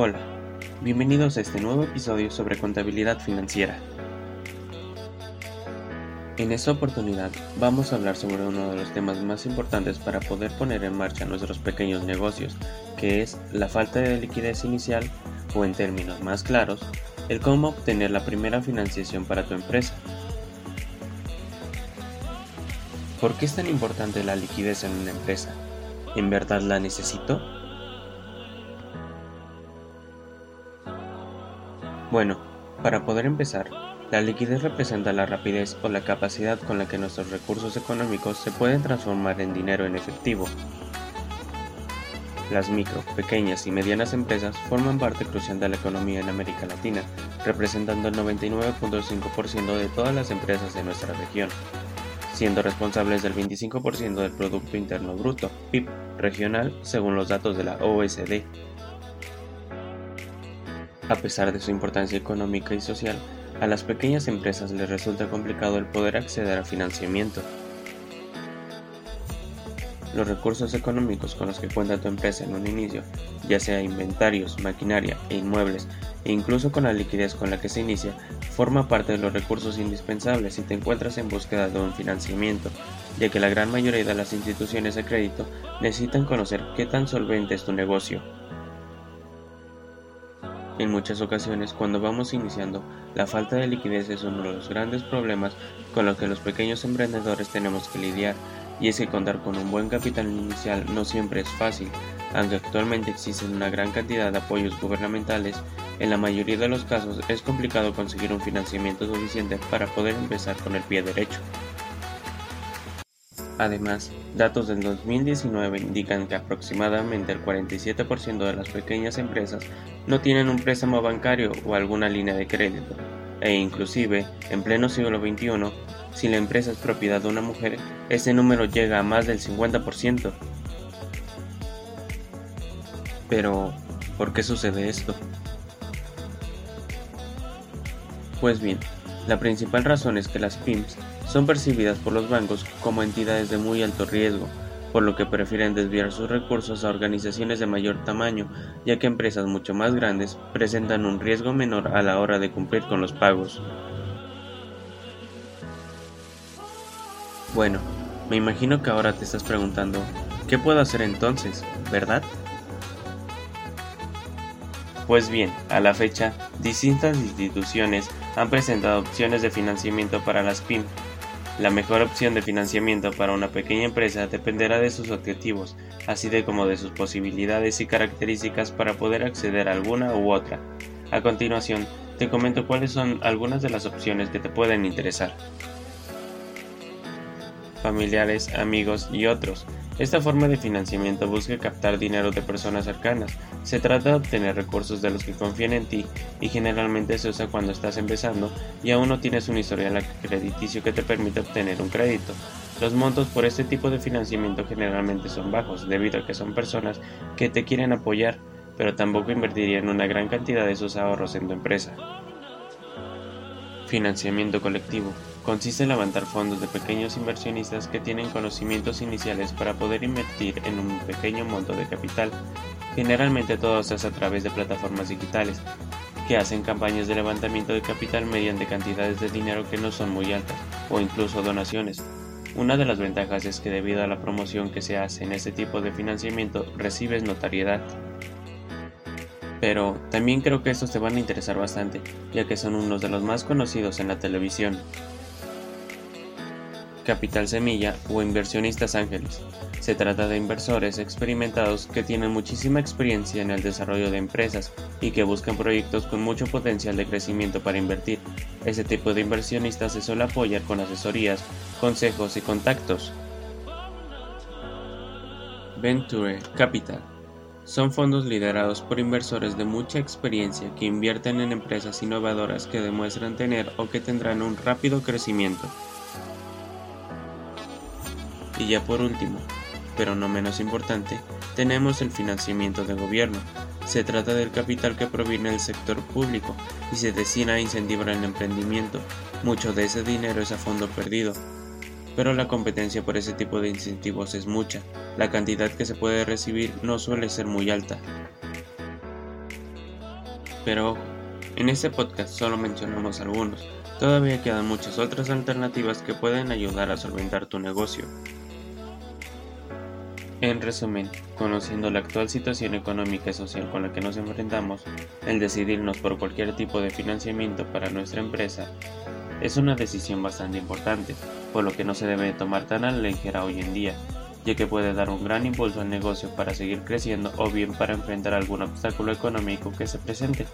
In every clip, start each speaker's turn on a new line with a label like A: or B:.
A: Hola, bienvenidos a este nuevo episodio sobre contabilidad financiera. En esta oportunidad vamos a hablar sobre uno de los temas más importantes para poder poner en marcha nuestros pequeños negocios, que es la falta de liquidez inicial o en términos más claros, el cómo obtener la primera financiación para tu empresa. ¿Por qué es tan importante la liquidez en una empresa? ¿En verdad la necesito? Bueno, para poder empezar, la liquidez representa la rapidez o la capacidad con la que nuestros recursos económicos se pueden transformar en dinero en efectivo. Las micro, pequeñas y medianas empresas forman parte crucial de la economía en América Latina, representando el 99.5% de todas las empresas de nuestra región, siendo responsables del 25% del Producto Interno Bruto, PIB, regional, según los datos de la OSD. A pesar de su importancia económica y social, a las pequeñas empresas les resulta complicado el poder acceder a financiamiento. Los recursos económicos con los que cuenta tu empresa en un inicio, ya sea inventarios, maquinaria e inmuebles, e incluso con la liquidez con la que se inicia, forma parte de los recursos indispensables si te encuentras en búsqueda de un financiamiento, ya que la gran mayoría de las instituciones de crédito necesitan conocer qué tan solvente es tu negocio. En muchas ocasiones, cuando vamos iniciando, la falta de liquidez es uno de los grandes problemas con los que los pequeños emprendedores tenemos que lidiar, y es que contar con un buen capital inicial no siempre es fácil, aunque actualmente existen una gran cantidad de apoyos gubernamentales, en la mayoría de los casos es complicado conseguir un financiamiento suficiente para poder empezar con el pie derecho. Además, datos del 2019 indican que aproximadamente el 47% de las pequeñas empresas no tienen un préstamo bancario o alguna línea de crédito, e inclusive, en pleno siglo XXI, si la empresa es propiedad de una mujer, ese número llega a más del 50%. Pero, ¿por qué sucede esto? Pues bien, la principal razón es que las PYMEs son percibidas por los bancos como entidades de muy alto riesgo, por lo que prefieren desviar sus recursos a organizaciones de mayor tamaño, ya que empresas mucho más grandes presentan un riesgo menor a la hora de cumplir con los pagos. Bueno, me imagino que ahora te estás preguntando, ¿qué puedo hacer entonces? ¿Verdad? Pues bien, a la fecha, distintas instituciones han presentado opciones de financiamiento para las PYME. La mejor opción de financiamiento para una pequeña empresa dependerá de sus objetivos, así de como de sus posibilidades y características para poder acceder a alguna u otra. A continuación, te comento cuáles son algunas de las opciones que te pueden interesar. Familiares, amigos y otros. Esta forma de financiamiento busca captar dinero de personas cercanas. Se trata de obtener recursos de los que confían en ti y generalmente se usa cuando estás empezando y aún no tienes un historial crediticio que te permita obtener un crédito. Los montos por este tipo de financiamiento generalmente son bajos debido a que son personas que te quieren apoyar, pero tampoco invertirían una gran cantidad de sus ahorros en tu empresa. Financiamiento colectivo. Consiste en levantar fondos de pequeños inversionistas que tienen conocimientos iniciales para poder invertir en un pequeño monto de capital. Generalmente todo se hace a través de plataformas digitales, que hacen campañas de levantamiento de capital mediante cantidades de dinero que no son muy altas, o incluso donaciones. Una de las ventajas es que debido a la promoción que se hace en este tipo de financiamiento recibes notariedad pero también creo que estos te van a interesar bastante, ya que son unos de los más conocidos en la televisión. Capital Semilla o Inversionistas Ángeles. Se trata de inversores experimentados que tienen muchísima experiencia en el desarrollo de empresas y que buscan proyectos con mucho potencial de crecimiento para invertir. Ese tipo de inversionistas se suele apoyar con asesorías, consejos y contactos. Venture Capital son fondos liderados por inversores de mucha experiencia que invierten en empresas innovadoras que demuestran tener o que tendrán un rápido crecimiento. Y ya por último, pero no menos importante, tenemos el financiamiento de gobierno. Se trata del capital que proviene del sector público y se destina a incentivar el emprendimiento. Mucho de ese dinero es a fondo perdido, pero la competencia por ese tipo de incentivos es mucha, la cantidad que se puede recibir no suele ser muy alta. Pero en este podcast solo mencionamos algunos, todavía quedan muchas otras alternativas que pueden ayudar a solventar tu negocio. En resumen, conociendo la actual situación económica y social con la que nos enfrentamos, el decidirnos por cualquier tipo de financiamiento para nuestra empresa es una decisión bastante importante, por lo que no se debe tomar tan a la ligera hoy en día, ya que puede dar un gran impulso al negocio para seguir creciendo o bien para enfrentar algún obstáculo económico que se presente.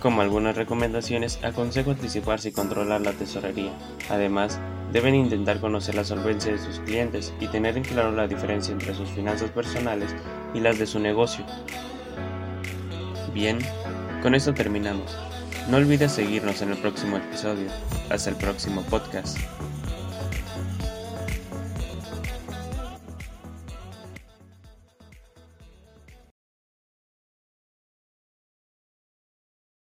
A: Como algunas recomendaciones, aconsejo anticiparse y controlar la tesorería. Además, deben intentar conocer la solvencia de sus clientes y tener en claro la diferencia entre sus finanzas personales y las de su negocio. Bien, con esto terminamos. No olvides seguirnos en el próximo episodio. Hasta el próximo podcast.